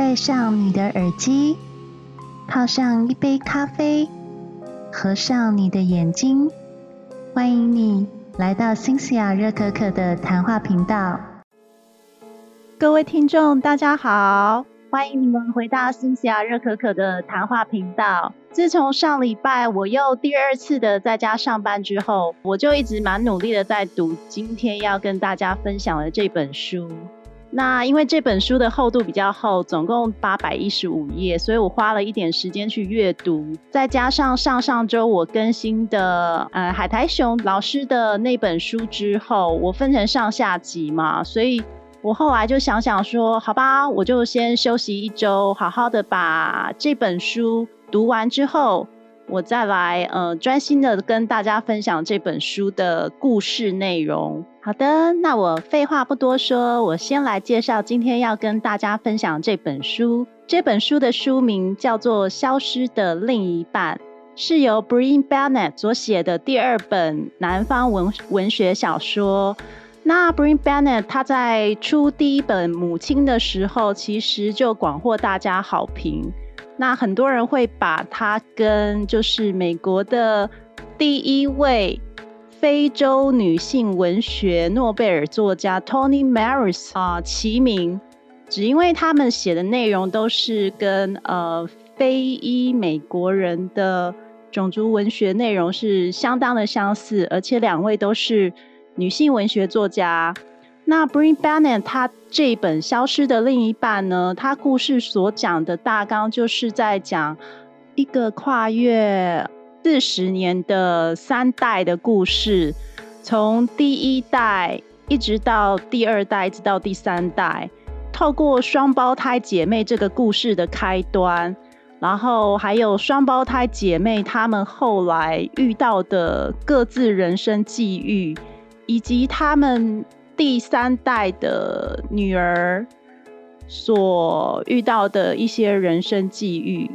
戴上你的耳机，泡上一杯咖啡，合上你的眼睛，欢迎你来到新西亚热可可的谈话频道。各位听众，大家好，欢迎你们回到新西亚热可可的谈话频道。自从上礼拜我又第二次的在家上班之后，我就一直蛮努力的在读今天要跟大家分享的这本书。那因为这本书的厚度比较厚，总共八百一十五页，所以我花了一点时间去阅读。再加上上上周我更新的呃海苔熊老师的那本书之后，我分成上下集嘛，所以我后来就想想说，好吧，我就先休息一周，好好的把这本书读完之后。我再来，呃，专心的跟大家分享这本书的故事内容。好的，那我废话不多说，我先来介绍今天要跟大家分享这本书。这本书的书名叫做《消失的另一半》，是由 Brin Bennett 所写的第二本南方文文学小说。那 Brin Bennett 他在出第一本《母亲》的时候，其实就广获大家好评。那很多人会把它跟就是美国的第一位非洲女性文学诺贝尔作家 Toni Morris 啊齐名，只因为他们写的内容都是跟呃非裔美国人的种族文学内容是相当的相似，而且两位都是女性文学作家。那 Brin Bennett 他这本《消失的另一半》呢？他故事所讲的大纲就是在讲一个跨越四十年的三代的故事，从第一代一直到第二代，一直到第三代，透过双胞胎姐妹这个故事的开端，然后还有双胞胎姐妹她们后来遇到的各自人生际遇，以及她们。第三代的女儿所遇到的一些人生际遇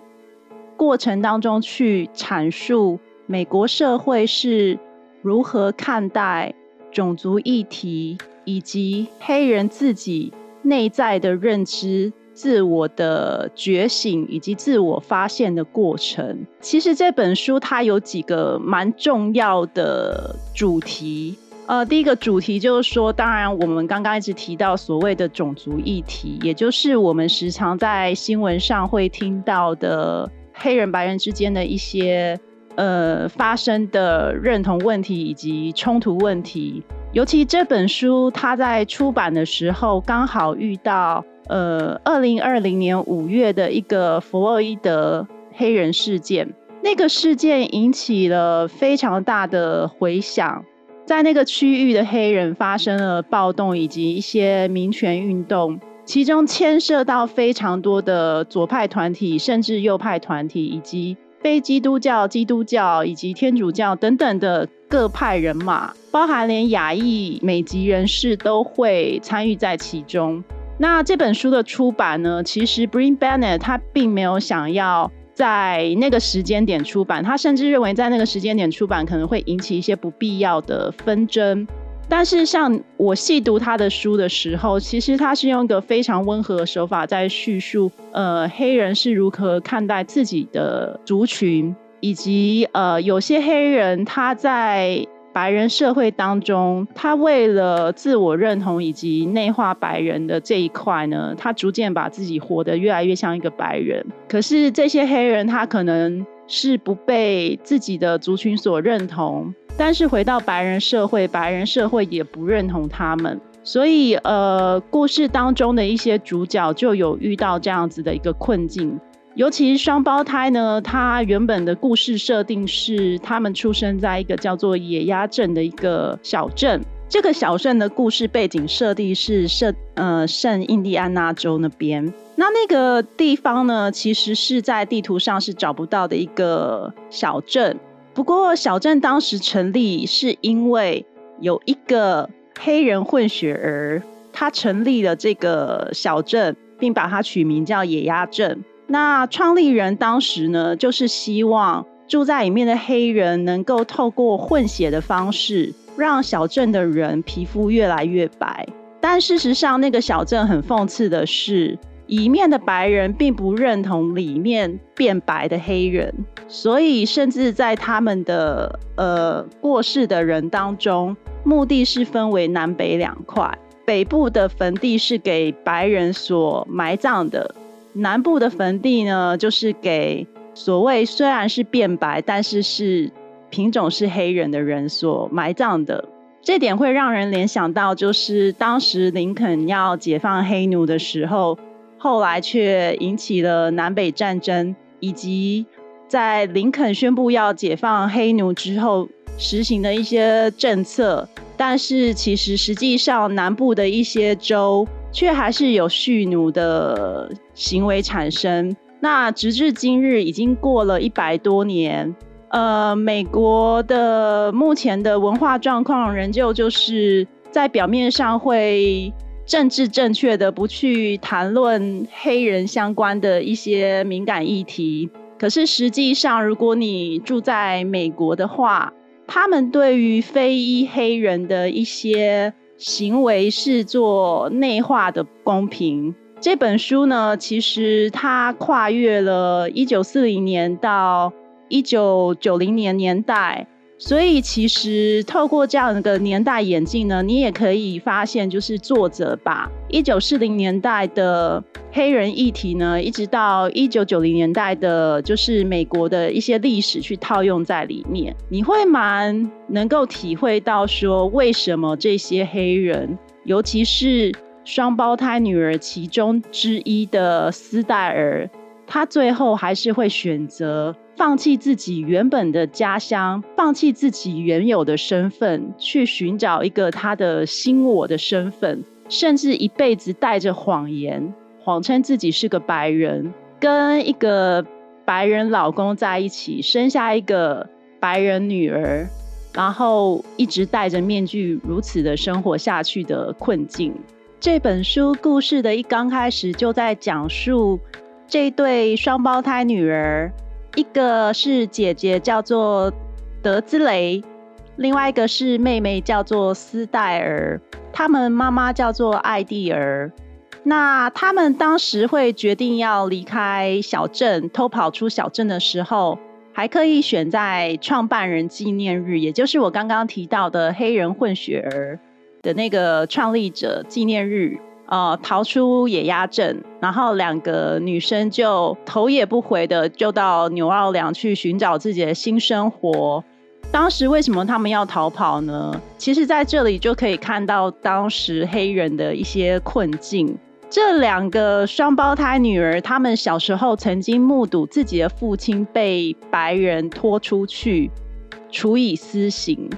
过程当中，去阐述美国社会是如何看待种族议题，以及黑人自己内在的认知、自我的觉醒以及自我发现的过程。其实这本书它有几个蛮重要的主题。呃，第一个主题就是说，当然我们刚刚一直提到所谓的种族议题，也就是我们时常在新闻上会听到的黑人白人之间的一些呃发生的认同问题以及冲突问题。尤其这本书它在出版的时候，刚好遇到呃二零二零年五月的一个弗洛伊德黑人事件，那个事件引起了非常大的回响。在那个区域的黑人发生了暴动以及一些民权运动，其中牵涉到非常多的左派团体，甚至右派团体，以及非基督教、基督教以及天主教等等的各派人马，包含连亚裔美籍人士都会参与在其中。那这本书的出版呢，其实 Brin Bennett 他并没有想要。在那个时间点出版，他甚至认为在那个时间点出版可能会引起一些不必要的纷争。但是，像我细读他的书的时候，其实他是用一个非常温和的手法在叙述，呃，黑人是如何看待自己的族群，以及呃，有些黑人他在。白人社会当中，他为了自我认同以及内化白人的这一块呢，他逐渐把自己活得越来越像一个白人。可是这些黑人，他可能是不被自己的族群所认同，但是回到白人社会，白人社会也不认同他们。所以，呃，故事当中的一些主角就有遇到这样子的一个困境。尤其是双胞胎呢，他原本的故事设定是他们出生在一个叫做野鸭镇的一个小镇。这个小镇的故事背景设定是设呃圣印第安纳州那边。那那个地方呢，其实是在地图上是找不到的一个小镇。不过小镇当时成立是因为有一个黑人混血儿，他成立了这个小镇，并把它取名叫野鸭镇。那创立人当时呢，就是希望住在里面的黑人能够透过混血的方式，让小镇的人皮肤越来越白。但事实上，那个小镇很讽刺的是，里面的白人并不认同里面变白的黑人，所以甚至在他们的呃过世的人当中，墓地是分为南北两块，北部的坟地是给白人所埋葬的，南部的坟地呢就是给所谓虽然是变白，但是是品种是黑人的人所埋葬的。这点会让人联想到，就是当时林肯要解放黑奴的时候。后来却引起了南北战争，以及在林肯宣布要解放黑奴之后实行的一些政策。但是其实实际上南部的一些州却还是有蓄奴的行为产生。那直至今日已经过了一百多年，呃，美国的目前的文化状况仍旧就是在表面上会。政治正确的不去谈论黑人相关的一些敏感议题，可是实际上，如果你住在美国的话，他们对于非裔黑人的一些行为是做内化的不公平。这本书呢，其实它跨越了一九四零年到一九九零年年代。所以，其实透过这样一个年代眼镜呢，你也可以发现，就是作者把一九四零年代的黑人议题呢，一直到一九九零年代的，就是美国的一些历史去套用在里面，你会蛮能够体会到说，为什么这些黑人，尤其是双胞胎女儿其中之一的斯戴尔，她最后还是会选择。放弃自己原本的家乡，放弃自己原有的身份，去寻找一个他的新我的身份，甚至一辈子带着谎言，谎称自己是个白人，跟一个白人老公在一起，生下一个白人女儿，然后一直戴着面具，如此的生活下去的困境。这本书故事的一刚开始就在讲述这对双胞胎女儿。一个是姐姐叫做德兹雷，另外一个是妹妹叫做斯戴尔，他们妈妈叫做艾蒂尔。那他们当时会决定要离开小镇，偷跑出小镇的时候，还刻意选在创办人纪念日，也就是我刚刚提到的黑人混血儿的那个创立者纪念日。呃，逃出野鸭镇，然后两个女生就头也不回的就到纽奥良去寻找自己的新生活。当时为什么他们要逃跑呢？其实在这里就可以看到当时黑人的一些困境。这两个双胞胎女儿，她们小时候曾经目睹自己的父亲被白人拖出去处以私刑，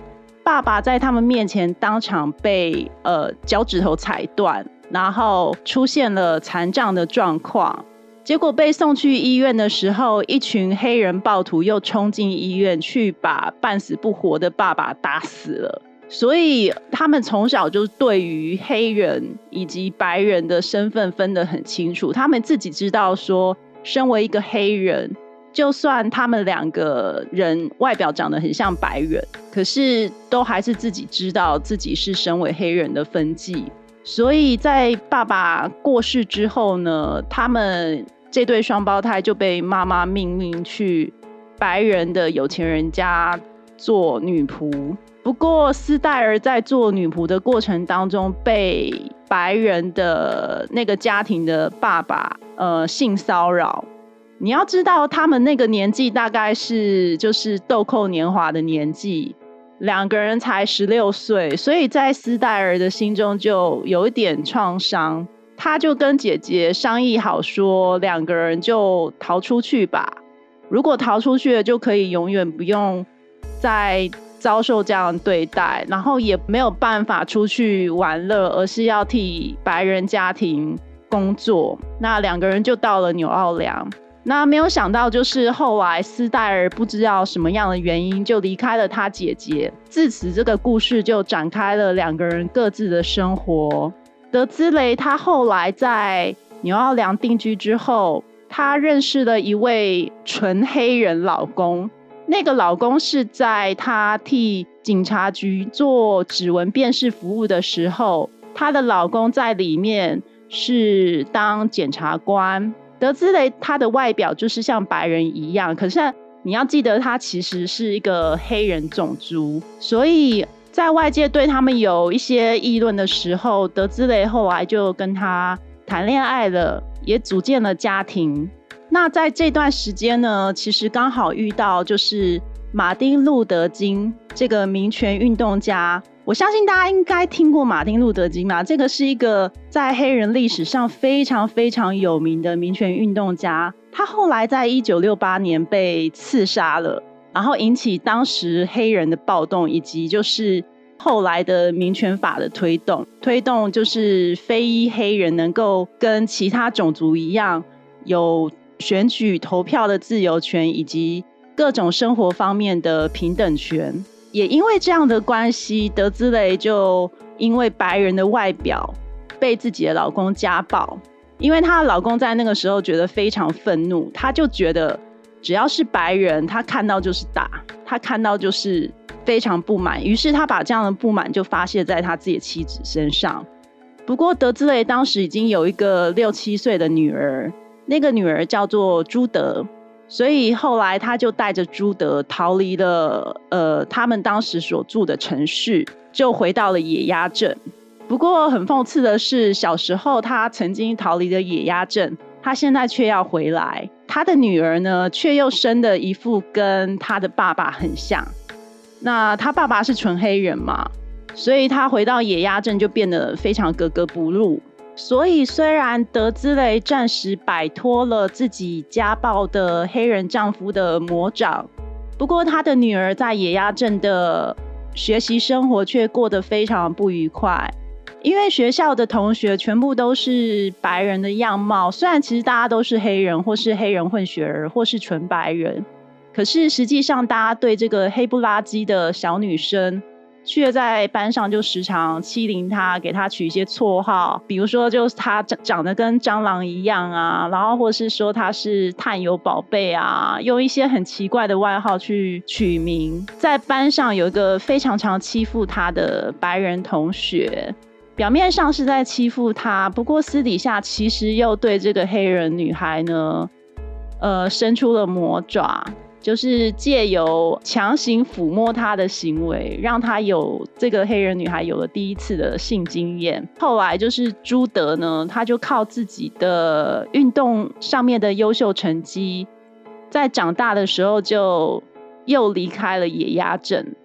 爸爸在他们面前当场被呃脚趾头踩断。然后出现了残障的状况，结果被送去医院的时候，一群黑人暴徒又冲进医院去把半死不活的爸爸打死了。所以他们从小就对于黑人以及白人的身份分得很清楚。他们自己知道说，身为一个黑人，就算他们两个人外表长得很像白人，可是都还是自己知道自己是身为黑人的分际。所以在爸爸过世之后呢，他们这对双胞胎就被妈妈命令去白人的有钱人家做女仆。不过斯黛尔在做女仆的过程当中，被白人的那个家庭的爸爸呃性骚扰。你要知道，他们那个年纪大概是就是豆蔻年华的年纪。两个人才十六岁，所以在斯戴尔的心中就有一点创伤。他就跟姐姐商议好，说两个人就逃出去吧。如果逃出去了，就可以永远不用再遭受这样对待，然后也没有办法出去玩乐，而是要替白人家庭工作。那两个人就到了纽奥良。那没有想到，就是后来斯戴尔不知道什么样的原因就离开了他姐姐，自此这个故事就展开了两个人各自的生活。德兹雷他后来在纽奥良定居之后，他认识了一位纯黑人老公，那个老公是在他替警察局做指纹辨识服务的时候，他的老公在里面是当检察官。德兹雷他的外表就是像白人一样，可是你要记得他其实是一个黑人种族，所以在外界对他们有一些议论的时候，德兹雷后来就跟他谈恋爱了，也组建了家庭。那在这段时间呢，其实刚好遇到就是马丁路德金这个民权运动家。我相信大家应该听过马丁路德金嘛，这个是一个在黑人历史上非常非常有名的民权运动家。他后来在一九六八年被刺杀了，然后引起当时黑人的暴动，以及就是后来的民权法的推动，推动就是非裔黑人能够跟其他种族一样有选举投票的自由权，以及各种生活方面的平等权。也因为这样的关系，德兹雷就因为白人的外表被自己的老公家暴。因为她的老公在那个时候觉得非常愤怒，他就觉得只要是白人，他看到就是打，他看到就是非常不满。于是他把这样的不满就发泄在他自己的妻子身上。不过德兹雷当时已经有一个六七岁的女儿，那个女儿叫做朱德。所以后来他就带着朱德逃离了，呃，他们当时所住的城市，就回到了野鸭镇。不过很讽刺的是，小时候他曾经逃离的野鸭镇，他现在却要回来。他的女儿呢，却又生的一副跟他的爸爸很像。那他爸爸是纯黑人嘛，所以他回到野鸭镇就变得非常格格不入。所以，虽然德兹雷暂时摆脱了自己家暴的黑人丈夫的魔掌，不过他的女儿在野鸭镇的学习生活却过得非常不愉快，因为学校的同学全部都是白人的样貌。虽然其实大家都是黑人，或是黑人混血儿，或是纯白人，可是实际上大家对这个黑不拉几的小女生。却在班上就时常欺凌他，给他取一些绰号，比如说就是他长长得跟蟑螂一样啊，然后或是说他是探油宝贝啊，用一些很奇怪的外号去取名。在班上有一个非常常欺负他的白人同学，表面上是在欺负他，不过私底下其实又对这个黑人女孩呢，呃，伸出了魔爪。就是借由强行抚摸她的行为，让她有这个黑人女孩有了第一次的性经验。后来就是朱德呢，他就靠自己的运动上面的优秀成绩，在长大的时候就又离开了野鸭镇，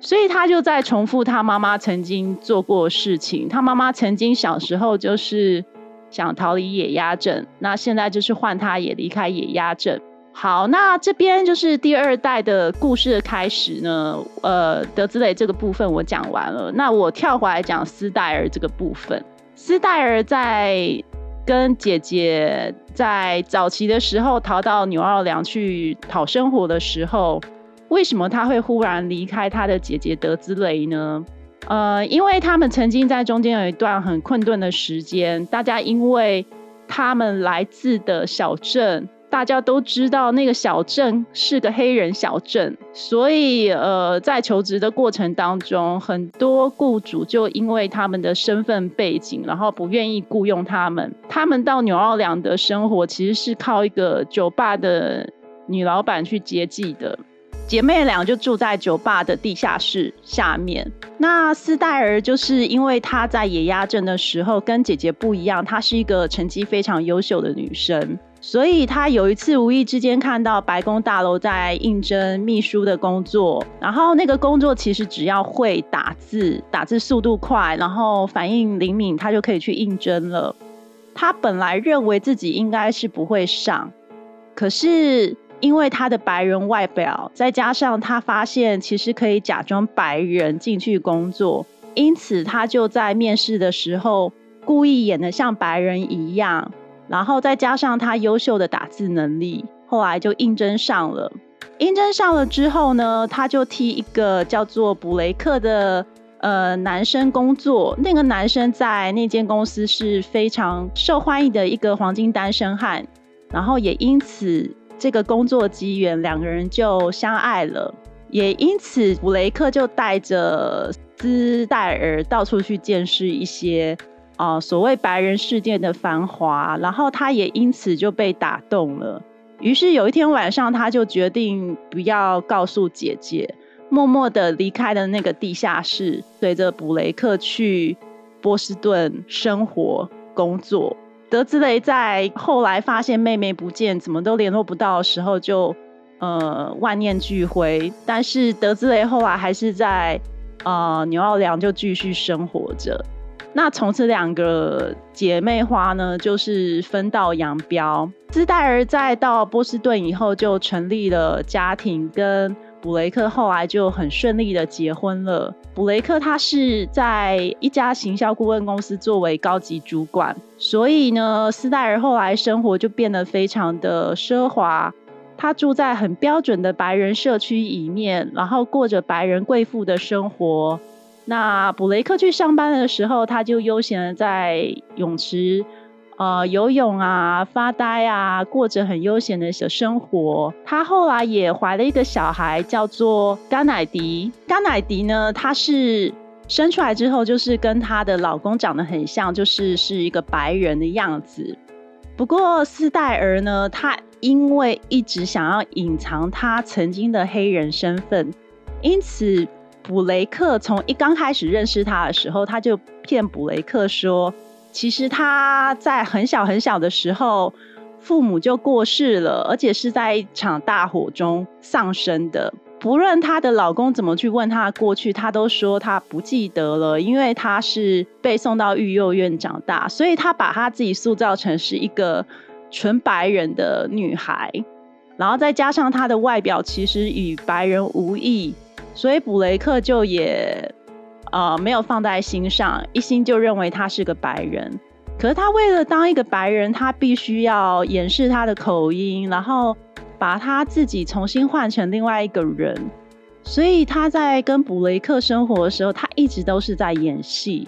所以他就在重复他妈妈曾经做过的事情。他妈妈曾经小时候就是想逃离野鸭镇，那现在就是换他也离开野鸭镇。好，那这边就是第二代的故事的开始呢。呃，德兹雷这个部分我讲完了，那我跳回来讲斯戴尔这个部分。斯戴尔在跟姐姐在早期的时候逃到纽奥良去讨生活的时候，为什么他会忽然离开他的姐姐德兹雷呢？呃，因为他们曾经在中间有一段很困顿的时间，大家因为他们来自的小镇。大家都知道那个小镇是个黑人小镇，所以呃，在求职的过程当中，很多雇主就因为他们的身份背景，然后不愿意雇佣他们。他们到纽奥良的生活其实是靠一个酒吧的女老板去接济的。姐妹俩就住在酒吧的地下室下面。那斯黛尔就是因为她在野鸭镇的时候跟姐姐不一样，她是一个成绩非常优秀的女生。所以他有一次无意之间看到白宫大楼在应征秘书的工作，然后那个工作其实只要会打字，打字速度快，然后反应灵敏，他就可以去应征了。他本来认为自己应该是不会上，可是因为他的白人外表，再加上他发现其实可以假装白人进去工作，因此他就在面试的时候故意演的像白人一样。然后再加上他优秀的打字能力，后来就应征上了。应征上了之后呢，他就替一个叫做布雷克的呃男生工作。那个男生在那间公司是非常受欢迎的一个黄金单身汉，然后也因此这个工作机缘，两个人就相爱了。也因此，布雷克就带着斯戴尔到处去见识一些。啊所谓白人世界的繁华，然后他也因此就被打动了。于是有一天晚上，他就决定不要告诉姐姐，默默的离开了那个地下室，随着布雷克去波士顿生活工作。德兹雷在后来发现妹妹不见，怎么都联络不到的时候，就呃万念俱灰。但是德兹雷后来还是在呃纽奥良就继续生活着。那从此两个姐妹花呢，就是分道扬镳。斯黛尔在到波士顿以后，就成立了家庭，跟布雷克后来就很顺利的结婚了。布雷克他是在一家行销顾问公司作为高级主管，所以呢，斯黛尔后来生活就变得非常的奢华。他住在很标准的白人社区里面，然后过着白人贵妇的生活。那布雷克去上班的时候，他就悠闲的在泳池。呃，游泳啊，发呆啊，过着很悠闲的小生活。他后来也怀了一个小孩，叫做甘乃迪。甘乃迪呢，她是生出来之后就是跟她的老公长得很像，就是是一个白人的样子。不过斯戴尔呢，她因为一直想要隐藏她曾经的黑人身份，因此布雷克从一刚开始认识她的时候，他就骗布雷克说。其实她在很小很小的时候，父母就过世了，而且是在一场大火中丧生的。不论她的老公怎么去问她的过去，她都说她不记得了，因为她是被送到育幼院长大，所以她把她自己塑造成是一个纯白人的女孩。然后再加上她的外表其实与白人无异，所以布雷克就也。呃，没有放在心上，一心就认为他是个白人。可是他为了当一个白人，他必须要掩饰他的口音，然后把他自己重新换成另外一个人。所以他在跟布雷克生活的时候，他一直都是在演戏。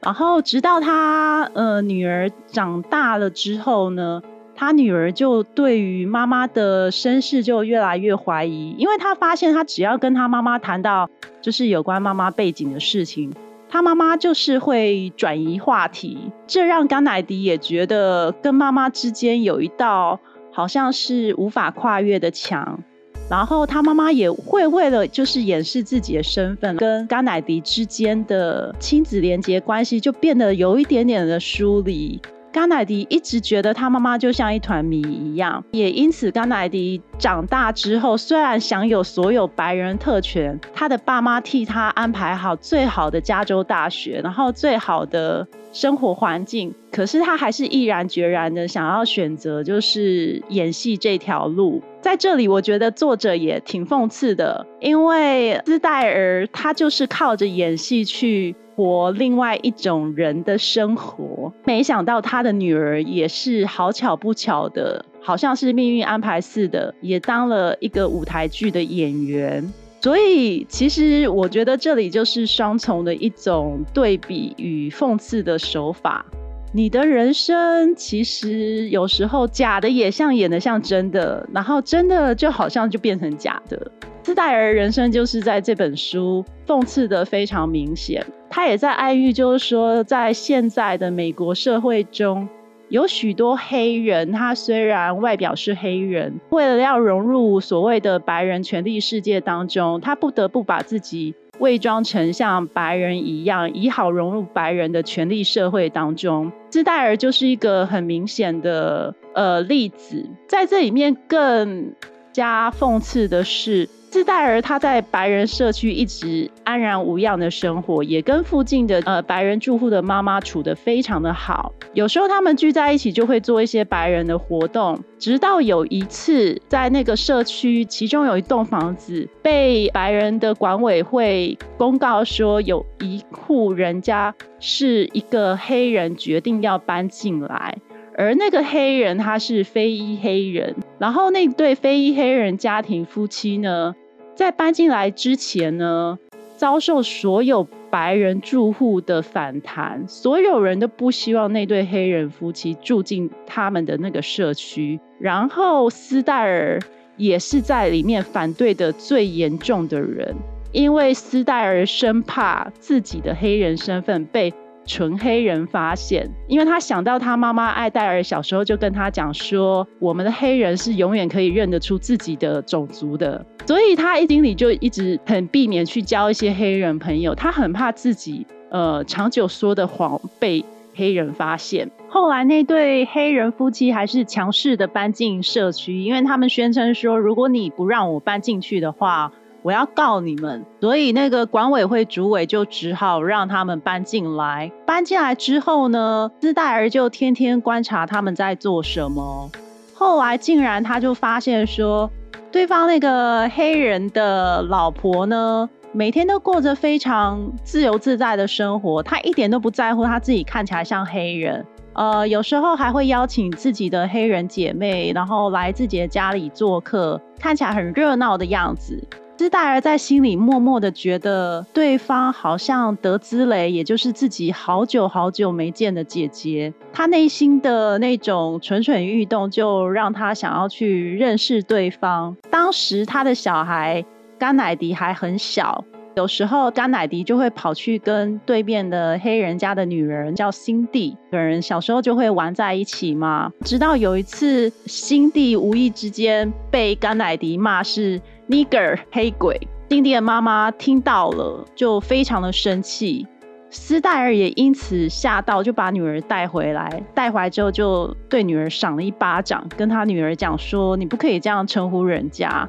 然后直到他呃女儿长大了之后呢？他女儿就对于妈妈的身世就越来越怀疑，因为他发现他只要跟他妈妈谈到就是有关妈妈背景的事情，他妈妈就是会转移话题，这让甘乃迪也觉得跟妈妈之间有一道好像是无法跨越的墙。然后他妈妈也会为了就是掩饰自己的身份，跟甘乃迪之间的亲子连结关系就变得有一点点的疏离。甘乃迪一直觉得他妈妈就像一团谜一样，也因此甘乃迪长大之后，虽然享有所有白人特权，他的爸妈替他安排好最好的加州大学，然后最好的生活环境，可是他还是毅然决然的想要选择就是演戏这条路。在这里，我觉得作者也挺讽刺的，因为斯戴尔他就是靠着演戏去。活另外一种人的生活，没想到他的女儿也是好巧不巧的，好像是命运安排似的，也当了一个舞台剧的演员。所以，其实我觉得这里就是双重的一种对比与讽刺的手法。你的人生其实有时候假的也像演的像真的，然后真的就好像就变成假的。斯戴尔人生就是在这本书讽刺的非常明显。他也在暗喻，就是说，在现在的美国社会中，有许多黑人，他虽然外表是黑人，为了要融入所谓的白人权力世界当中，他不得不把自己伪装成像白人一样，以好融入白人的权力社会当中。斯戴尔就是一个很明显的呃例子，在这里面更加讽刺的是。斯戴尔他在白人社区一直安然无恙的生活，也跟附近的呃白人住户的妈妈处得非常的好。有时候他们聚在一起就会做一些白人的活动。直到有一次，在那个社区，其中有一栋房子被白人的管委会公告说，有一户人家是一个黑人决定要搬进来。而那个黑人他是非裔黑人，然后那对非裔黑人家庭夫妻呢，在搬进来之前呢，遭受所有白人住户的反弹，所有人都不希望那对黑人夫妻住进他们的那个社区，然后斯戴尔也是在里面反对的最严重的人，因为斯戴尔生怕自己的黑人身份被。纯黑人发现，因为他想到他妈妈艾黛尔小时候就跟他讲说，我们的黑人是永远可以认得出自己的种族的，所以他一心里就一直很避免去交一些黑人朋友，他很怕自己呃长久说的谎被黑人发现。后来那对黑人夫妻还是强势的搬进社区，因为他们宣称说，如果你不让我搬进去的话。我要告你们，所以那个管委会主委就只好让他们搬进来。搬进来之后呢，斯戴尔就天天观察他们在做什么。后来竟然他就发现说，对方那个黑人的老婆呢，每天都过着非常自由自在的生活，他一点都不在乎他自己看起来像黑人。呃，有时候还会邀请自己的黑人姐妹，然后来自己的家里做客，看起来很热闹的样子。斯黛尔在心里默默的觉得，对方好像德兹蕾，也就是自己好久好久没见的姐姐。他内心的那种蠢蠢欲动，就让他想要去认识对方。当时他的小孩甘乃迪还很小，有时候甘乃迪就会跑去跟对面的黑人家的女人叫辛蒂，两人小时候就会玩在一起嘛。直到有一次，辛蒂无意之间被甘乃迪骂是。Nigger 黑鬼，丁丁的妈妈听到了就非常的生气，斯戴尔也因此吓到，就把女儿带回来，带回来之后就对女儿赏了一巴掌，跟他女儿讲说：“你不可以这样称呼人家。”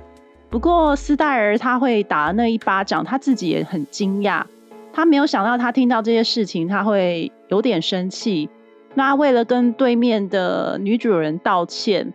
不过斯戴尔他会打那一巴掌，他自己也很惊讶，他没有想到他听到这些事情他会有点生气。那为了跟对面的女主人道歉。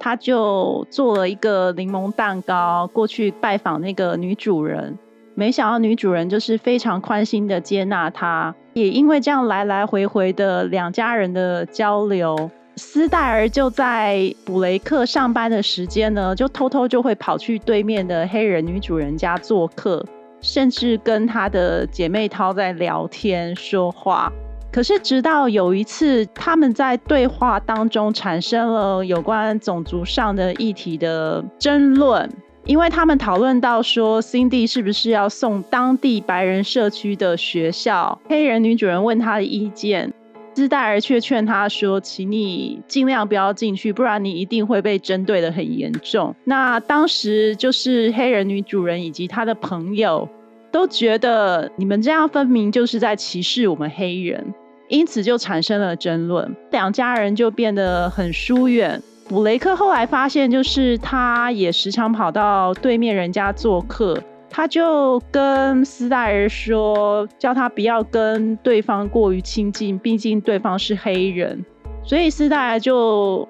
他就做了一个柠檬蛋糕过去拜访那个女主人，没想到女主人就是非常宽心的接纳他，也因为这样来来回回的两家人的交流，斯戴尔就在布雷克上班的时间呢，就偷偷就会跑去对面的黑人女主人家做客，甚至跟她的姐妹涛在聊天说话。可是，直到有一次，他们在对话当中产生了有关种族上的议题的争论，因为他们讨论到说，Cindy 是不是要送当地白人社区的学校？黑人女主人问他的意见，斯戴尔却劝他说：“请你尽量不要进去，不然你一定会被针对的很严重。”那当时就是黑人女主人以及他的朋友。都觉得你们这样分明就是在歧视我们黑人，因此就产生了争论，两家人就变得很疏远。布雷克后来发现，就是他也时常跑到对面人家做客，他就跟斯黛尔说，叫他不要跟对方过于亲近，毕竟对方是黑人。所以斯黛尔就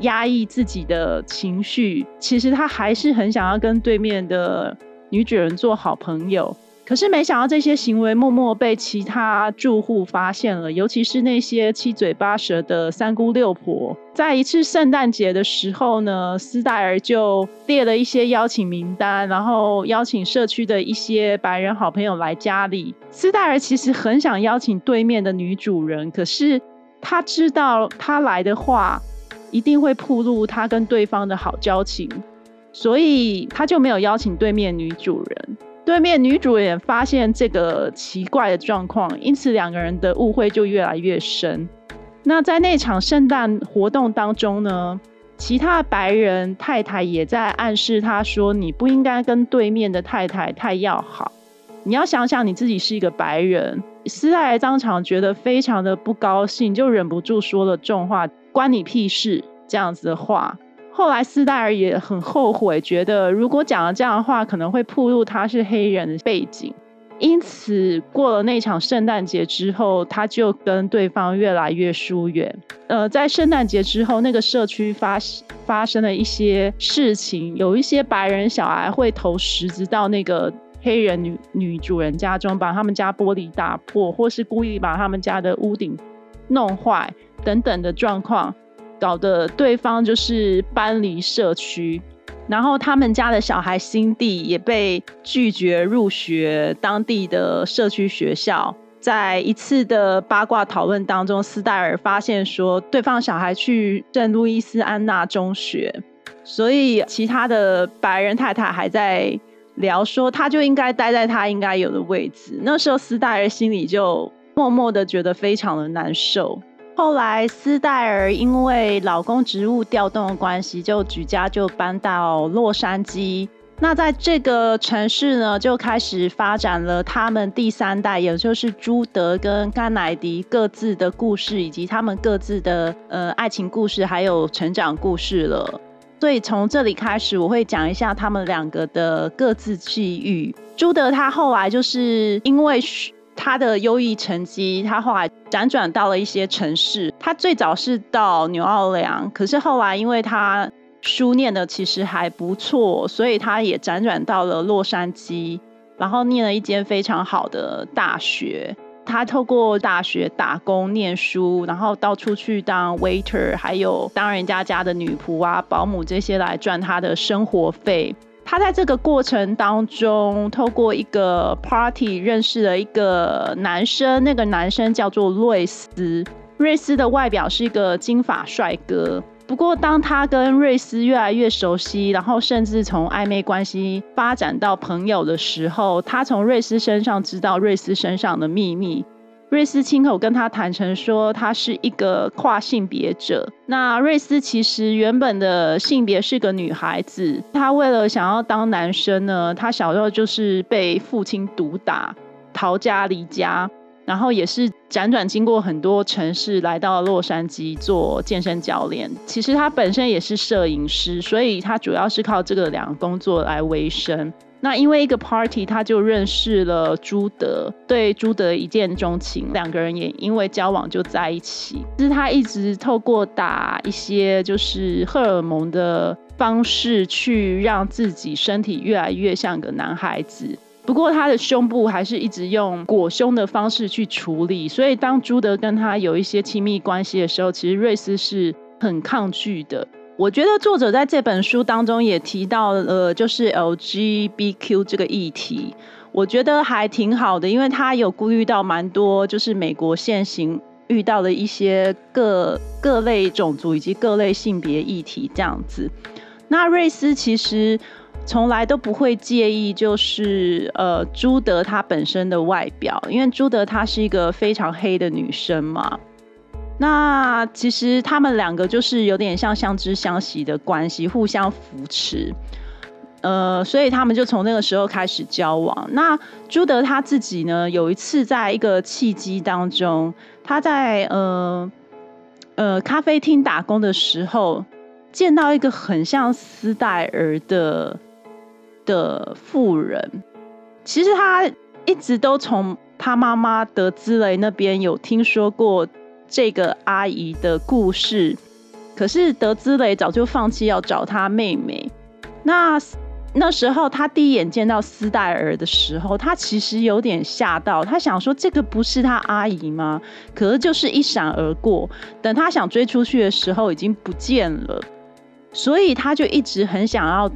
压抑自己的情绪，其实他还是很想要跟对面的。女主人做好朋友，可是没想到这些行为默默被其他住户发现了，尤其是那些七嘴八舌的三姑六婆。在一次圣诞节的时候呢，斯戴尔就列了一些邀请名单，然后邀请社区的一些白人好朋友来家里。斯戴尔其实很想邀请对面的女主人，可是他知道他来的话，一定会暴露他跟对方的好交情。所以他就没有邀请对面女主人，对面女主也发现这个奇怪的状况，因此两个人的误会就越来越深。那在那场圣诞活动当中呢，其他白人太太也在暗示他说：“你不应该跟对面的太太太要好，你要想想你自己是一个白人。”斯泰尔当场觉得非常的不高兴，就忍不住说了重话：“关你屁事！”这样子的话。后来斯戴尔也很后悔，觉得如果讲了这样的话，可能会暴露他是黑人的背景。因此，过了那场圣诞节之后，他就跟对方越来越疏远。呃，在圣诞节之后，那个社区发发生了一些事情，有一些白人小孩会投石子到那个黑人女女主人家中，把他们家玻璃打破，或是故意把他们家的屋顶弄坏等等的状况。搞得对方就是搬离社区，然后他们家的小孩辛蒂也被拒绝入学当地的社区学校。在一次的八卦讨论当中，斯戴尔发现说，对方小孩去圣路易斯安娜中学，所以其他的白人太太还在聊说，他就应该待在他应该有的位置。那时候斯戴尔心里就默默的觉得非常的难受。后来斯戴尔因为老公职务调动的关系，就举家就搬到洛杉矶。那在这个城市呢，就开始发展了他们第三代，也就是朱德跟甘乃迪各自的故事，以及他们各自的呃爱情故事，还有成长故事了。所以从这里开始，我会讲一下他们两个的各自际遇。朱德他后来就是因为他的优异成绩，他后来辗转到了一些城市。他最早是到纽奥良，可是后来因为他书念的其实还不错，所以他也辗转到了洛杉矶，然后念了一间非常好的大学。他透过大学打工念书，然后到处去当 waiter，还有当人家家的女仆啊、保姆这些来赚他的生活费。他在这个过程当中，透过一个 party 认识了一个男生，那个男生叫做瑞斯。瑞斯的外表是一个金发帅哥。不过，当他跟瑞斯越来越熟悉，然后甚至从暧昧关系发展到朋友的时候，他从瑞斯身上知道瑞斯身上的秘密。瑞斯亲口跟他坦诚说，他是一个跨性别者。那瑞斯其实原本的性别是个女孩子，她为了想要当男生呢，她小时候就是被父亲毒打，逃家离家，然后也是辗转经过很多城市，来到洛杉矶做健身教练。其实他本身也是摄影师，所以他主要是靠这个两个工作来维生。那因为一个 party，他就认识了朱德，对朱德一见钟情，两个人也因为交往就在一起。其实他一直透过打一些就是荷尔蒙的方式，去让自己身体越来越像个男孩子。不过他的胸部还是一直用裹胸的方式去处理。所以当朱德跟他有一些亲密关系的时候，其实瑞斯是很抗拒的。我觉得作者在这本书当中也提到了，就是 LGBTQ 这个议题，我觉得还挺好的，因为他有顾虑到蛮多，就是美国现行遇到的一些各各类种族以及各类性别议题这样子。那瑞斯其实从来都不会介意，就是呃朱德她本身的外表，因为朱德她是一个非常黑的女生嘛。那其实他们两个就是有点像相知相惜的关系，互相扶持，呃，所以他们就从那个时候开始交往。那朱德他自己呢，有一次在一个契机当中，他在呃呃咖啡厅打工的时候，见到一个很像斯戴尔的的妇人。其实他一直都从他妈妈德兹雷那边有听说过。这个阿姨的故事，可是德兹雷早就放弃要找他妹妹。那那时候他第一眼见到斯戴尔的时候，他其实有点吓到，他想说这个不是他阿姨吗？可是就是一闪而过。等他想追出去的时候，已经不见了。所以他就一直很想要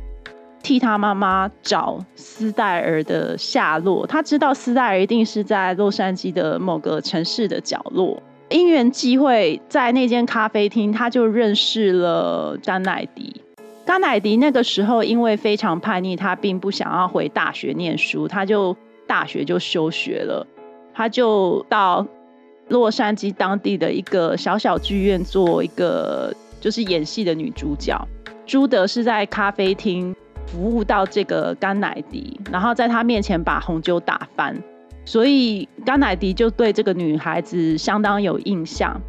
替他妈妈找斯戴尔的下落。他知道斯戴尔一定是在洛杉矶的某个城市的角落。因缘际会，在那间咖啡厅，他就认识了甘乃迪。甘乃迪那个时候因为非常叛逆，他并不想要回大学念书，他就大学就休学了。他就到洛杉矶当地的一个小小剧院做一个就是演戏的女主角。朱德是在咖啡厅服务到这个甘乃迪，然后在他面前把红酒打翻。所以甘乃迪就对这个女孩子相当有印象，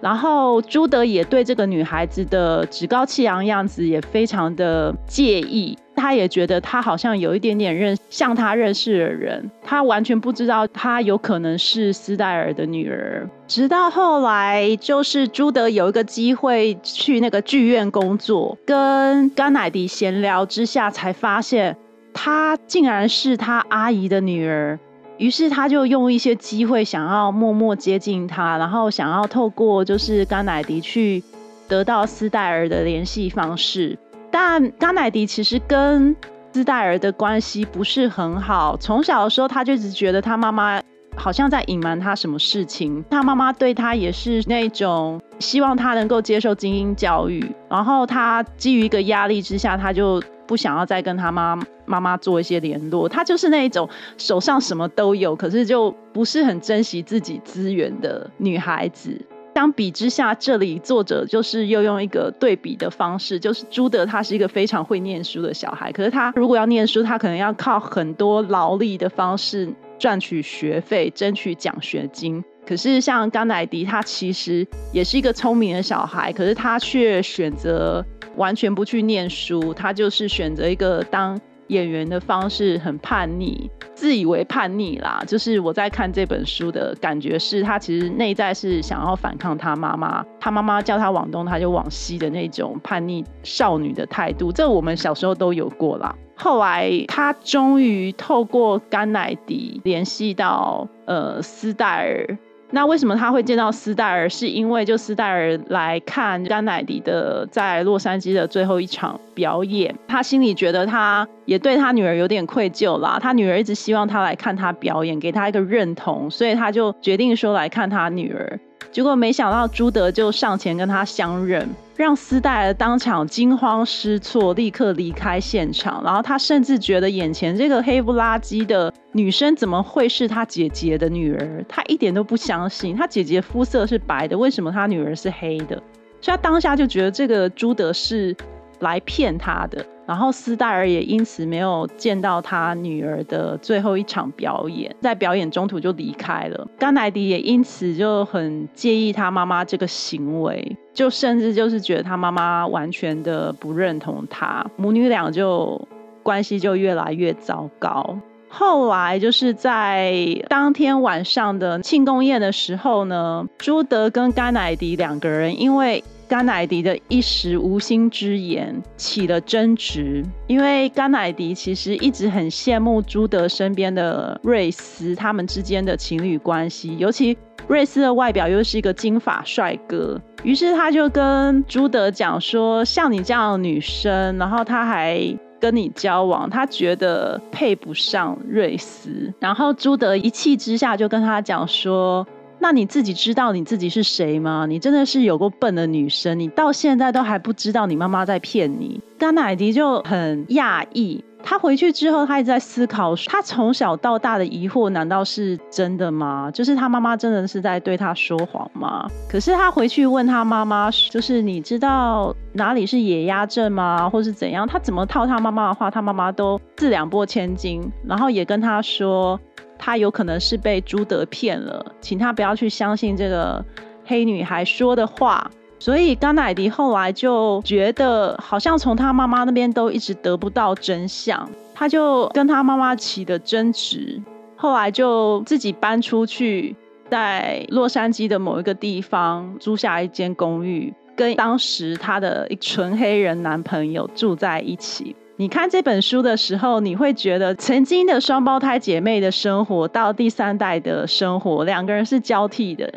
然后朱德也对这个女孩子的趾高气扬样子也非常的介意，他也觉得她好像有一点点认像他认识的人，他完全不知道她有可能是斯黛尔的女儿。直到后来，就是朱德有一个机会去那个剧院工作，跟甘乃迪闲聊之下，才发现她竟然是他阿姨的女儿。于是他就用一些机会，想要默默接近他，然后想要透过就是甘乃迪去得到斯戴尔的联系方式。但甘乃迪其实跟斯戴尔的关系不是很好，从小的时候他就只觉得他妈妈好像在隐瞒他什么事情，他妈妈对他也是那种希望他能够接受精英教育，然后他基于一个压力之下，他就不想要再跟他妈妈妈做一些联络。她就是那一种手上什么都有，可是就不是很珍惜自己资源的女孩子。相比之下，这里作者就是又用一个对比的方式，就是朱德他是一个非常会念书的小孩，可是他如果要念书，他可能要靠很多劳力的方式赚取学费，争取奖学金。可是像甘乃迪，他其实也是一个聪明的小孩，可是他却选择完全不去念书，他就是选择一个当。演员的方式很叛逆，自以为叛逆啦。就是我在看这本书的感觉是，他其实内在是想要反抗他妈妈，他妈妈叫他往东，他就往西的那种叛逆少女的态度。这我们小时候都有过啦。后来他终于透过甘乃迪联系到呃斯戴尔。那为什么他会见到斯戴尔？是因为就斯戴尔来看甘乃迪的在洛杉矶的最后一场表演，他心里觉得他也对他女儿有点愧疚啦。他女儿一直希望他来看他表演，给他一个认同，所以他就决定说来看他女儿。结果没想到朱德就上前跟他相认。让斯戴尔当场惊慌失措，立刻离开现场。然后他甚至觉得眼前这个黑不拉几的女生怎么会是他姐姐的女儿？他一点都不相信，他姐姐肤色是白的，为什么他女儿是黑的？所以他当下就觉得这个朱德是来骗他的。然后斯戴尔也因此没有见到他女儿的最后一场表演，在表演中途就离开了。甘乃迪也因此就很介意他妈妈这个行为，就甚至就是觉得他妈妈完全的不认同他，母女俩就关系就越来越糟糕。后来就是在当天晚上的庆功宴的时候呢，朱德跟甘乃迪两个人因为。甘乃迪的一时无心之言起了争执，因为甘乃迪其实一直很羡慕朱德身边的瑞斯，他们之间的情侣关系，尤其瑞斯的外表又是一个金发帅哥，于是他就跟朱德讲说，像你这样的女生，然后他还跟你交往，他觉得配不上瑞斯，然后朱德一气之下就跟他讲说。那你自己知道你自己是谁吗？你真的是有过笨的女生，你到现在都还不知道你妈妈在骗你。甘乃迪就很讶异，他回去之后，他一直在思考，他从小到大的疑惑难道是真的吗？就是他妈妈真的是在对他说谎吗？可是他回去问他妈妈，就是你知道哪里是野鸭症吗？或是怎样？他怎么套他妈妈的话，他妈妈都自两拨千金，然后也跟他说。他有可能是被朱德骗了，请他不要去相信这个黑女孩说的话。所以甘乃迪后来就觉得，好像从他妈妈那边都一直得不到真相，他就跟他妈妈起的争执。后来就自己搬出去，在洛杉矶的某一个地方租下一间公寓，跟当时他的一纯黑人男朋友住在一起。你看这本书的时候，你会觉得曾经的双胞胎姐妹的生活到第三代的生活，两个人是交替的。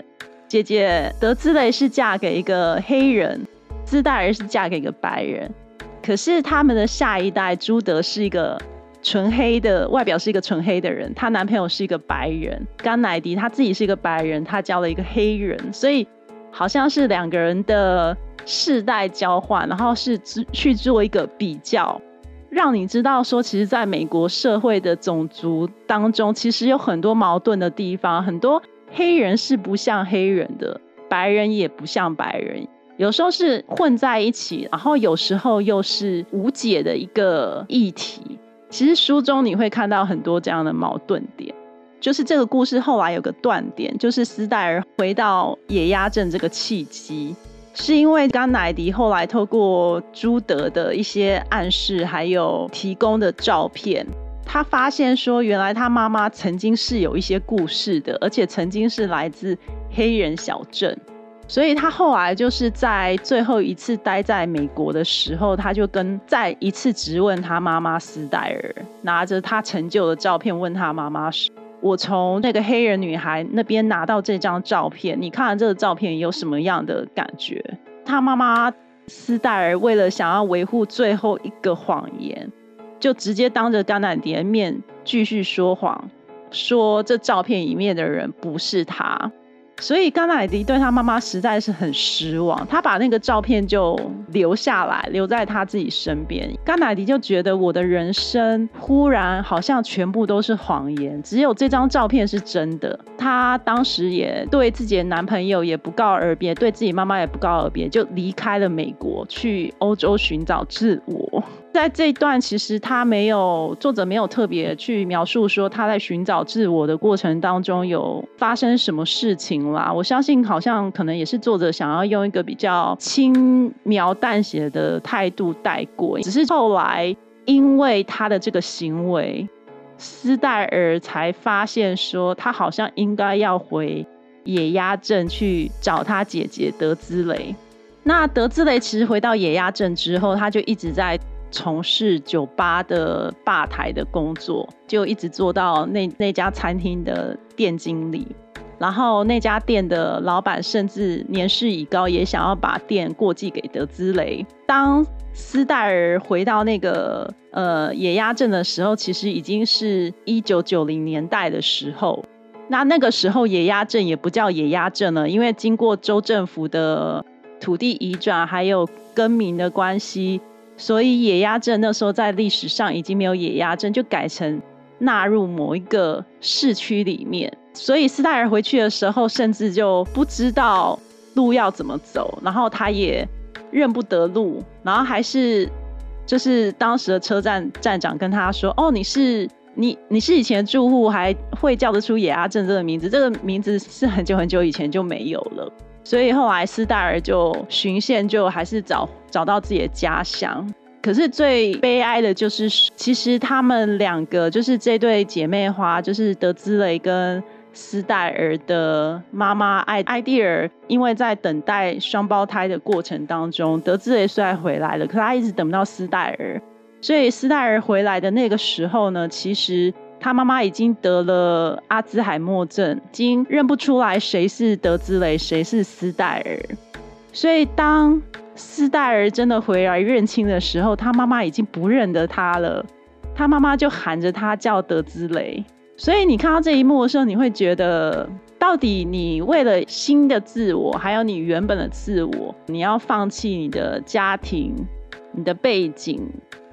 姐姐德兹雷是嫁给一个黑人，兹戴尔是嫁给一个白人。可是他们的下一代朱德是一个纯黑的，外表是一个纯黑的人，她男朋友是一个白人。甘乃迪他自己是一个白人，他交了一个黑人，所以好像是两个人的世代交换，然后是去做一个比较。让你知道说，其实在美国社会的种族当中，其实有很多矛盾的地方。很多黑人是不像黑人的，白人也不像白人，有时候是混在一起，然后有时候又是无解的一个议题。其实书中你会看到很多这样的矛盾点。就是这个故事后来有个断点，就是斯戴尔回到野鸭镇这个契机。是因为甘乃迪后来透过朱德的一些暗示，还有提供的照片，他发现说，原来他妈妈曾经是有一些故事的，而且曾经是来自黑人小镇，所以他后来就是在最后一次待在美国的时候，他就跟再一次质问他妈妈斯戴尔，拿着他成就的照片问他妈妈是。我从那个黑人女孩那边拿到这张照片，你看了这个照片有什么样的感觉？她妈妈斯黛尔为了想要维护最后一个谎言，就直接当着甘乃迪的面继续说谎，说这照片里面的人不是她。所以甘乃迪对他妈妈实在是很失望，他把那个照片就留下来，留在他自己身边。甘乃迪就觉得我的人生忽然好像全部都是谎言，只有这张照片是真的。他当时也对自己的男朋友也不告而别，对自己妈妈也不告而别，就离开了美国，去欧洲寻找自我。在这段，其实他没有作者没有特别去描述说他在寻找自我的过程当中有发生什么事情啦。我相信好像可能也是作者想要用一个比较轻描淡写的态度带过，只是后来因为他的这个行为，斯戴尔才发现说他好像应该要回野鸭镇去找他姐姐德兹雷。那德兹雷其实回到野鸭镇之后，他就一直在。从事酒吧的吧台的工作，就一直做到那那家餐厅的店经理。然后那家店的老板甚至年事已高，也想要把店过继给德兹雷。当斯戴尔回到那个呃野鸭镇的时候，其实已经是一九九零年代的时候。那那个时候野鸭镇也不叫野鸭镇了，因为经过州政府的土地移转，还有更名的关系。所以野鸭镇那时候在历史上已经没有野鸭镇，就改成纳入某一个市区里面。所以斯泰尔回去的时候，甚至就不知道路要怎么走，然后他也认不得路，然后还是就是当时的车站站长跟他说：“哦，你是你你是以前住户，还会叫得出野鸭镇这个名字？这个名字是很久很久以前就没有了。”所以后来斯戴尔就巡线，就还是找找到自己的家乡。可是最悲哀的就是，其实他们两个就是这对姐妹花，就是德兹雷跟斯戴尔的妈妈艾艾蒂尔，因为在等待双胞胎的过程当中，德兹雷虽然回来了，可他一直等不到斯戴尔。所以斯戴尔回来的那个时候呢，其实。他妈妈已经得了阿兹海默症，已经认不出来谁是德兹雷，谁是斯戴尔。所以当斯戴尔真的回来认亲的时候，他妈妈已经不认得他了。他妈妈就喊着他叫德兹雷。所以你看到这一幕的时候，你会觉得，到底你为了新的自我，还有你原本的自我，你要放弃你的家庭、你的背景。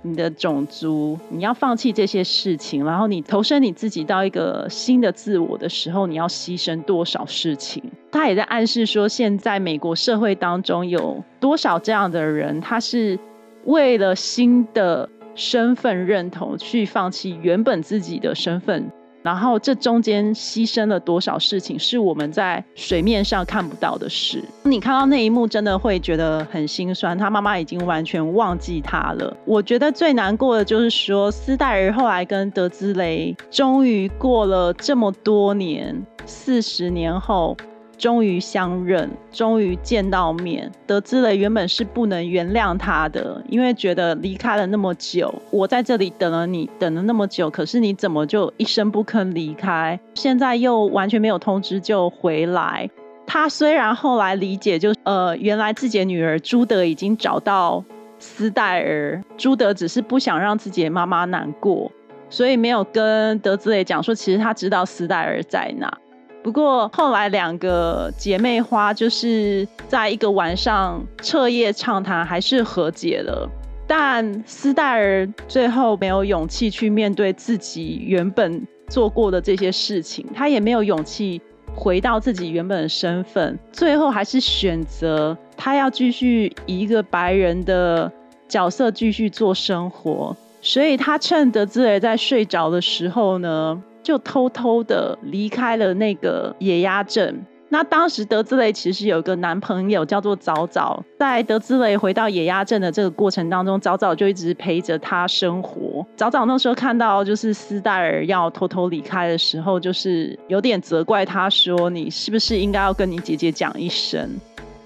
你的种族，你要放弃这些事情，然后你投身你自己到一个新的自我的时候，你要牺牲多少事情？他也在暗示说，现在美国社会当中有多少这样的人，他是为了新的身份认同去放弃原本自己的身份。然后这中间牺牲了多少事情，是我们在水面上看不到的事。你看到那一幕，真的会觉得很心酸。他妈妈已经完全忘记他了。我觉得最难过的就是说，斯黛尔后来跟德兹雷终于过了这么多年，四十年后。终于相认，终于见到面。得知了原本是不能原谅他的，因为觉得离开了那么久，我在这里等了你，等了那么久，可是你怎么就一声不吭离开？现在又完全没有通知就回来。他虽然后来理解，就呃，原来自己的女儿朱德已经找到斯戴尔，朱德只是不想让自己的妈妈难过，所以没有跟德兹雷讲说，其实他知道斯戴尔在哪。不过后来两个姐妹花就是在一个晚上彻夜畅谈，还是和解了。但斯戴尔最后没有勇气去面对自己原本做过的这些事情，他也没有勇气回到自己原本的身份，最后还是选择他要继续以一个白人的角色继续做生活。所以他趁德兹尔在睡着的时候呢。就偷偷的离开了那个野鸭镇。那当时德兹雷其实有个男朋友叫做早早，在德兹雷回到野鸭镇的这个过程当中，早早就一直陪着他生活。早早那时候看到就是斯戴尔要偷偷离开的时候，就是有点责怪他说：“你是不是应该要跟你姐姐讲一声？”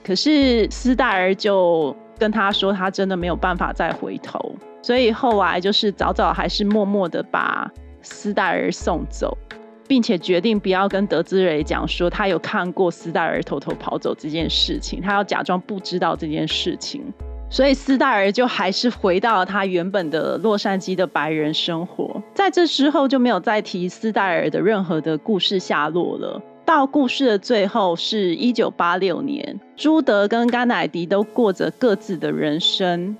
可是斯戴尔就跟他说，他真的没有办法再回头。所以后来就是早早还是默默的把。斯戴尔送走，并且决定不要跟德兹雷讲说他有看过斯戴尔偷偷跑走这件事情，他要假装不知道这件事情。所以斯戴尔就还是回到了他原本的洛杉矶的白人生活。在这之后就没有再提斯戴尔的任何的故事下落了。到故事的最后是一九八六年，朱德跟甘乃迪都过着各自的人生。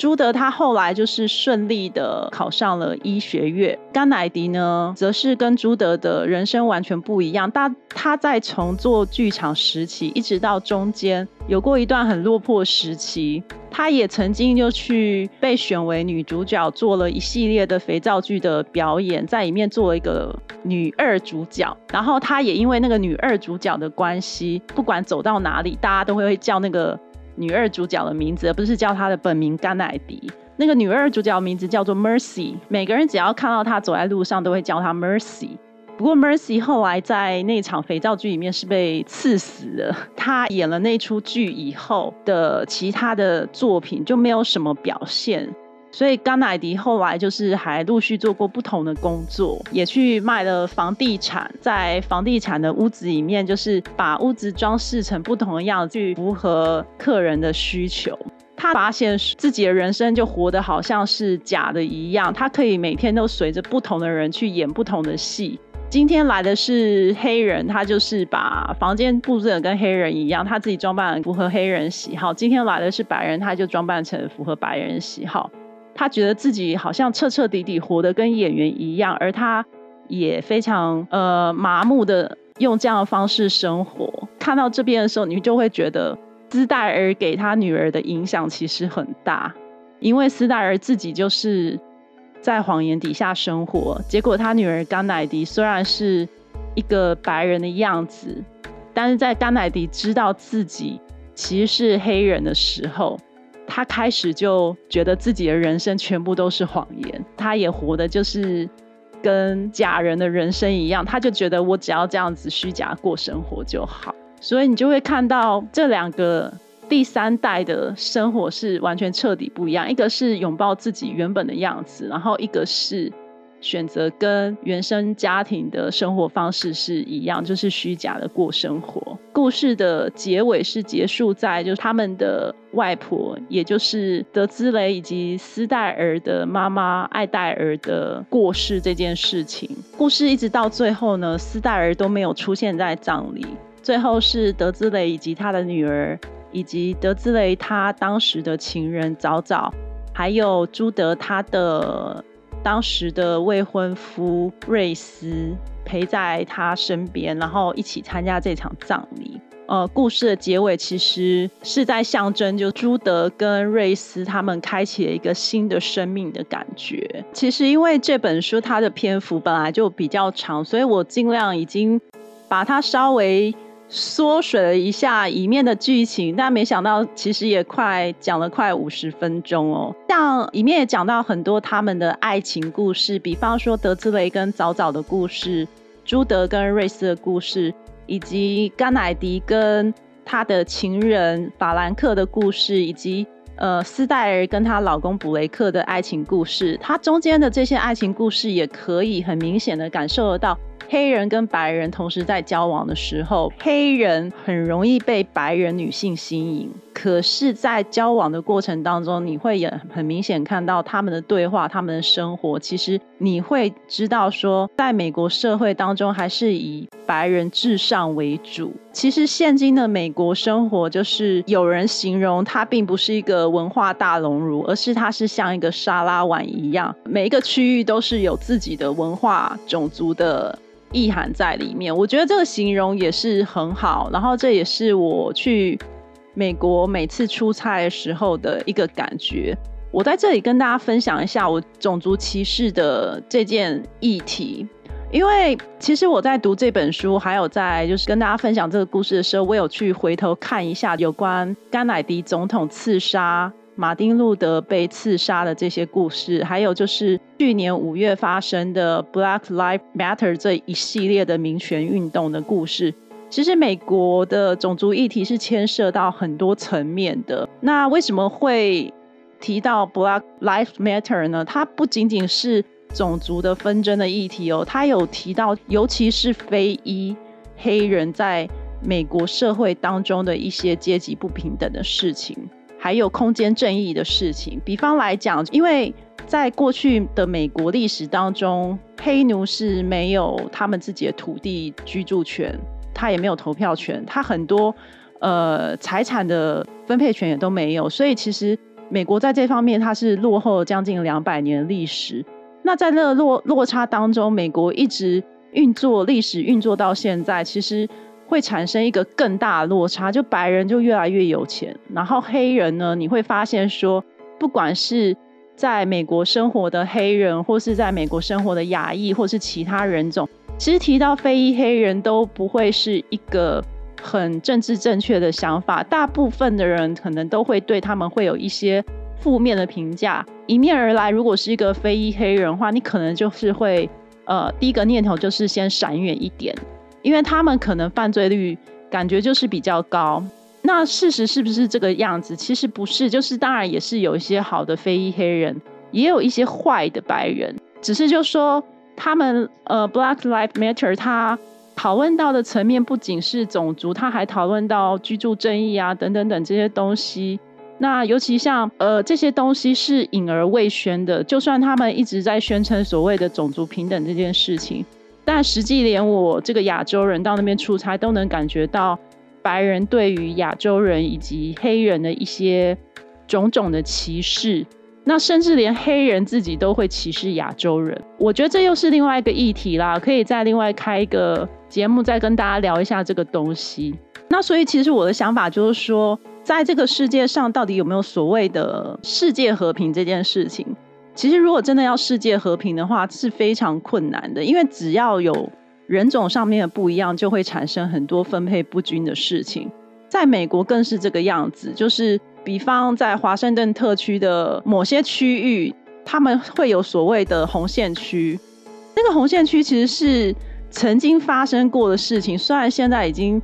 朱德他后来就是顺利的考上了医学院，甘乃迪呢，则是跟朱德的人生完全不一样。他他在从做剧场时期，一直到中间有过一段很落魄时期，他也曾经就去被选为女主角，做了一系列的肥皂剧的表演，在里面做了一个女二主角。然后他也因为那个女二主角的关系，不管走到哪里，大家都会会叫那个。女二主角的名字，而不是叫她的本名甘乃迪。那个女二主角名字叫做 Mercy，每个人只要看到她走在路上，都会叫她 Mercy。不过 Mercy 后来在那场肥皂剧里面是被刺死的。她演了那出剧以后的其他的作品就没有什么表现。所以甘乃迪后来就是还陆续做过不同的工作，也去卖了房地产，在房地产的屋子里面，就是把屋子装饰成不同的样子，去符合客人的需求。他发现自己的人生就活得好像是假的一样，他可以每天都随着不同的人去演不同的戏。今天来的是黑人，他就是把房间布置的跟黑人一样，他自己装扮符合黑人喜好。今天来的是白人，他就装扮成符合白人喜好。他觉得自己好像彻彻底底活得跟演员一样，而他也非常呃麻木的用这样的方式生活。看到这边的时候，你就会觉得斯黛尔给他女儿的影响其实很大，因为斯黛尔自己就是在谎言底下生活。结果他女儿甘乃迪虽然是一个白人的样子，但是在甘乃迪知道自己其实是黑人的时候。他开始就觉得自己的人生全部都是谎言，他也活的就是跟假人的人生一样，他就觉得我只要这样子虚假过生活就好，所以你就会看到这两个第三代的生活是完全彻底不一样，一个是拥抱自己原本的样子，然后一个是。选择跟原生家庭的生活方式是一样，就是虚假的过生活。故事的结尾是结束在就是他们的外婆，也就是德兹雷以及斯戴尔的妈妈艾戴尔的过世这件事情。故事一直到最后呢，斯戴尔都没有出现在葬礼。最后是德兹雷以及他的女儿，以及德兹雷他当时的情人早早，还有朱德他的。当时的未婚夫瑞斯陪在他身边，然后一起参加这场葬礼。呃，故事的结尾其实是在象征，就朱德跟瑞斯他们开启了一个新的生命的感觉。其实因为这本书它的篇幅本来就比较长，所以我尽量已经把它稍微。缩水了一下里面的剧情，但没想到其实也快讲了快五十分钟哦。像里面也讲到很多他们的爱情故事，比方说德兹雷跟早早的故事，朱德跟瑞斯的故事，以及甘乃迪跟他的情人法兰克的故事，以及呃斯黛尔跟她老公布雷克的爱情故事。它中间的这些爱情故事，也可以很明显的感受得到。黑人跟白人同时在交往的时候，黑人很容易被白人女性吸引。可是，在交往的过程当中，你会也很明显看到他们的对话、他们的生活。其实你会知道，说在美国社会当中，还是以白人至上为主。其实，现今的美国生活，就是有人形容它并不是一个文化大熔炉，而是它是像一个沙拉碗一样，每一个区域都是有自己的文化、种族的意涵在里面。我觉得这个形容也是很好。然后，这也是我去。美国每次出差的时候的一个感觉，我在这里跟大家分享一下我种族歧视的这件议题。因为其实我在读这本书，还有在就是跟大家分享这个故事的时候，我有去回头看一下有关甘乃迪总统刺杀马丁路德被刺杀的这些故事，还有就是去年五月发生的 Black Lives Matter 这一系列的民权运动的故事。其实美国的种族议题是牵涉到很多层面的。那为什么会提到 Black Lives Matter 呢？它不仅仅是种族的纷争的议题哦，它有提到，尤其是非裔黑人在美国社会当中的一些阶级不平等的事情，还有空间正义的事情。比方来讲，因为在过去的美国历史当中，黑奴是没有他们自己的土地居住权。他也没有投票权，他很多呃财产的分配权也都没有，所以其实美国在这方面它是落后将近两百年历史。那在那落落差当中，美国一直运作历史运作到现在，其实会产生一个更大的落差，就白人就越来越有钱，然后黑人呢，你会发现说，不管是在美国生活的黑人，或是在美国生活的亚裔，或是其他人种，其实提到非裔黑人都不会是一个很政治正确的想法，大部分的人可能都会对他们会有一些。负面的评价迎面而来，如果是一个非裔黑人的话，你可能就是会，呃，第一个念头就是先闪远一点，因为他们可能犯罪率感觉就是比较高。那事实是不是这个样子？其实不是，就是当然也是有一些好的非裔黑人，也有一些坏的白人，只是就说他们呃，Black Lives Matter，他讨论到的层面不仅是种族，他还讨论到居住正义啊，等等等这些东西。那尤其像呃这些东西是隐而未宣的，就算他们一直在宣称所谓的种族平等这件事情，但实际连我这个亚洲人到那边出差都能感觉到白人对于亚洲人以及黑人的一些种种的歧视。那甚至连黑人自己都会歧视亚洲人，我觉得这又是另外一个议题啦，可以再另外开一个节目再跟大家聊一下这个东西。那所以其实我的想法就是说。在这个世界上，到底有没有所谓的世界和平这件事情？其实，如果真的要世界和平的话，是非常困难的。因为只要有人种上面的不一样，就会产生很多分配不均的事情。在美国更是这个样子，就是比方在华盛顿特区的某些区域，他们会有所谓的红线区。那个红线区其实是曾经发生过的事情，虽然现在已经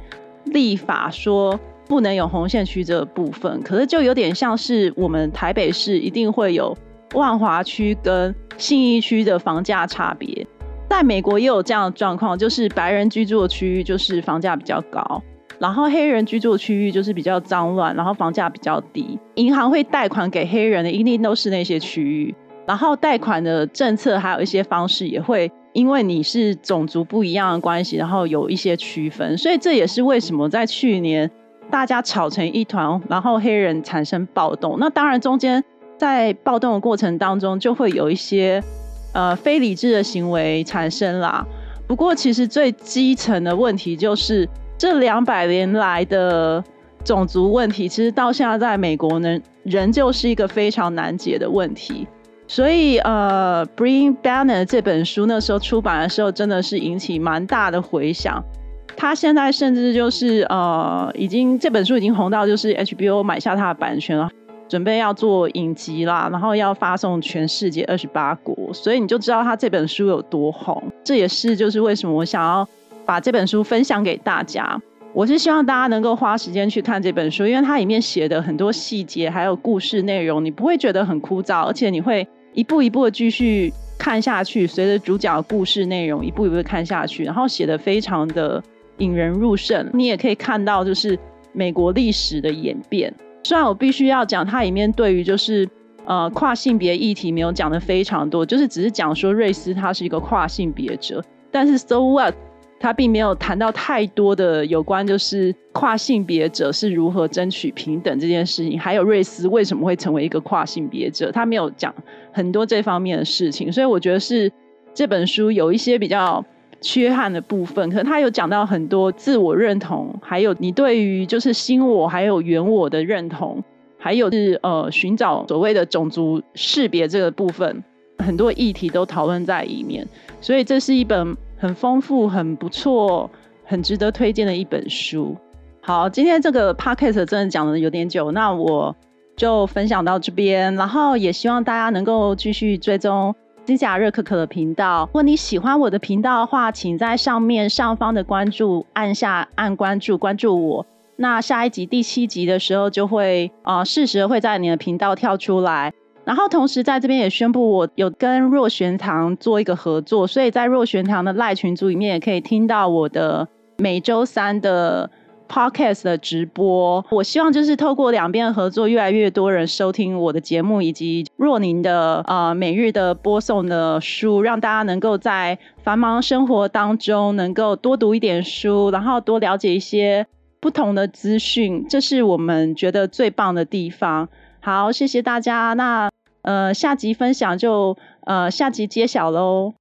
立法说。不能有红线区这部分，可是就有点像是我们台北市一定会有万华区跟信义区的房价差别。在美国也有这样的状况，就是白人居住的区域就是房价比较高，然后黑人居住的区域就是比较脏乱，然后房价比较低。银行会贷款给黑人的一定都是那些区域，然后贷款的政策还有一些方式也会因为你是种族不一样的关系，然后有一些区分。所以这也是为什么在去年。大家吵成一团，然后黑人产生暴动。那当然，中间在暴动的过程当中，就会有一些呃非理智的行为产生啦。不过，其实最基层的问题就是这两百年来的种族问题，其实到现在在美国呢，仍旧是一个非常难解的问题。所以，呃，《Bring Banner》这本书那时候出版的时候，真的是引起蛮大的回响。他现在甚至就是呃，已经这本书已经红到就是 HBO 买下他的版权了，准备要做影集啦，然后要发送全世界二十八国，所以你就知道他这本书有多红。这也是就是为什么我想要把这本书分享给大家。我是希望大家能够花时间去看这本书，因为它里面写的很多细节还有故事内容，你不会觉得很枯燥，而且你会一步一步的继续看下去，随着主角的故事内容一步一步的看下去，然后写的非常的。引人入胜，你也可以看到，就是美国历史的演变。虽然我必须要讲，它里面对于就是呃跨性别议题没有讲的非常多，就是只是讲说瑞斯他是一个跨性别者，但是 So what，他并没有谈到太多的有关就是跨性别者是如何争取平等这件事情，还有瑞斯为什么会成为一个跨性别者，他没有讲很多这方面的事情，所以我觉得是这本书有一些比较。缺憾的部分，可能他有讲到很多自我认同，还有你对于就是新我还有原我的认同，还有是呃寻找所谓的种族识别这个部分，很多议题都讨论在里面，所以这是一本很丰富、很不错、很值得推荐的一本书。好，今天这个 p o c a s t 真的讲的有点久，那我就分享到这边，然后也希望大家能够继续追踪。金甲热可可的频道，如果你喜欢我的频道的话，请在上面上方的关注按下按关注，关注我。那下一集第七集的时候就会啊，适时会在你的频道跳出来。然后同时在这边也宣布，我有跟若玄堂做一个合作，所以在若玄堂的赖群组里面也可以听到我的每周三的 podcast 的直播。我希望就是透过两边的合作，越来越多人收听我的节目，以及若宁的呃每日的播送的书，让大家能够在繁忙生活当中能够多读一点书，然后多了解一些不同的资讯，这是我们觉得最棒的地方。好，谢谢大家。那呃下集分享就呃下集揭晓喽。